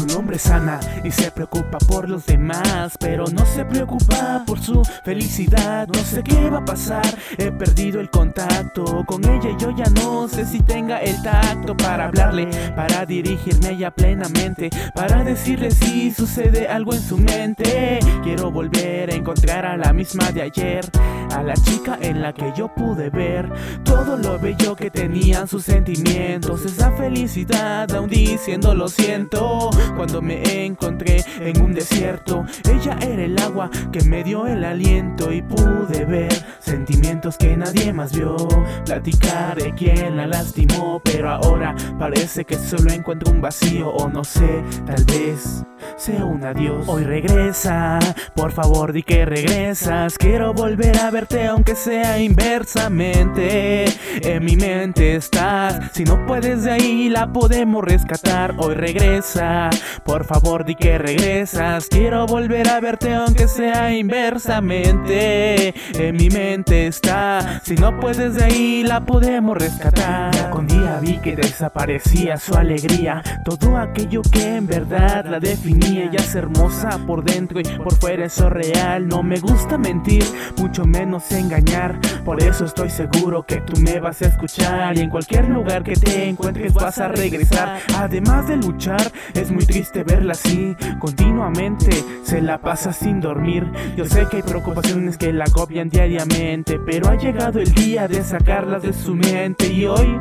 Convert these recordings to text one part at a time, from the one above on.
Su nombre es Ana y se preocupa por los demás, pero no se preocupa por su felicidad. No sé qué va a pasar, he perdido el contacto con ella y yo ya no sé si tenga el tacto para hablarle, para dirigirme a ella plenamente, para decirle si sucede algo en su mente. Quiero volver a encontrar a la misma de ayer, a la chica en la que yo pude ver todo lo bello que tenían sus sentimientos, esa felicidad aún diciendo lo siento. Cuando me encontré en un desierto, ella era el agua que me dio el aliento y pude ver sentimientos que nadie más vio. Platicar de quién la lastimó, pero ahora parece que solo encuentro un vacío o no sé, tal vez sea un adiós. Hoy regresa, por favor di que regresas. Quiero volver a verte aunque sea inversamente. En mi mente estás, si no puedes de ahí la podemos rescatar. Hoy regresa, por favor di que regresas. Quiero volver a verte aunque sea inversamente. En mi mente está, si no puedes de ahí la podemos rescatar. con día vi que desaparecía su alegría, todo aquello que en verdad la definía. Ella es hermosa por dentro y por fuera eso real. No me gusta mentir, mucho menos engañar. Por eso estoy seguro que tú me vas a escuchar y en cualquier lugar que te encuentres vas a regresar. Además de luchar, es muy triste verla así. Continuamente se la pasa sin dormir. Yo sé que hay preocupaciones que la copian diariamente, pero ha llegado el día de sacarlas de su mente y hoy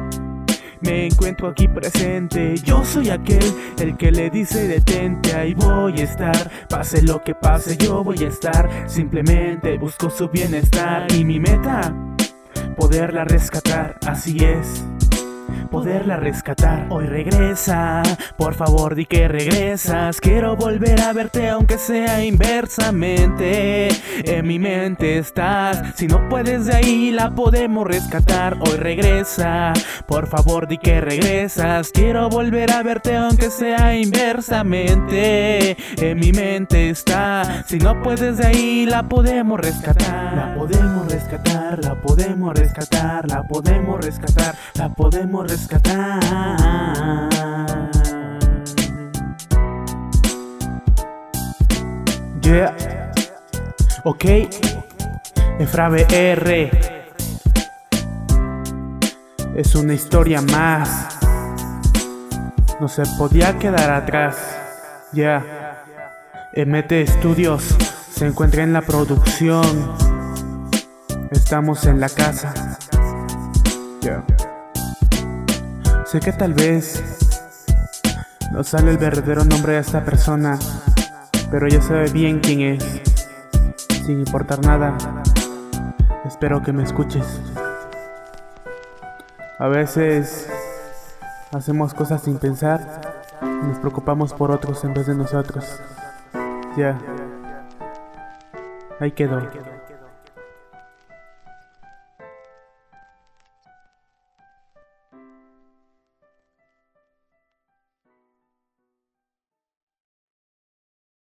me encuentro aquí presente. Yo soy aquel, el que le dice detente, ahí voy a estar. Pase lo que pase, yo voy a estar. Simplemente busco su bienestar y mi meta, poderla rescatar, así es poderla rescatar. Hoy regresa, por favor di que regresas. Quiero volver a verte aunque sea inversamente. En mi mente estás, si no puedes de ahí la podemos rescatar. Hoy regresa, por favor di que regresas. Quiero volver a verte aunque sea inversamente. En mi mente está, si no puedes de ahí la podemos rescatar. La podemos rescatar, la podemos rescatar, la podemos rescatar, la podemos rescatar rescatar. Yeah. Ok. Efrave R. Es una historia más. No se podía quedar atrás. Ya. Yeah. MT Studios se encuentra en la producción. Estamos en la casa. Ya. Sé que tal vez no sale el verdadero nombre de esta persona, pero ella sabe bien quién es. Sin importar nada, espero que me escuches. A veces hacemos cosas sin pensar y nos preocupamos por otros en vez de nosotros. Ya. Ahí quedó.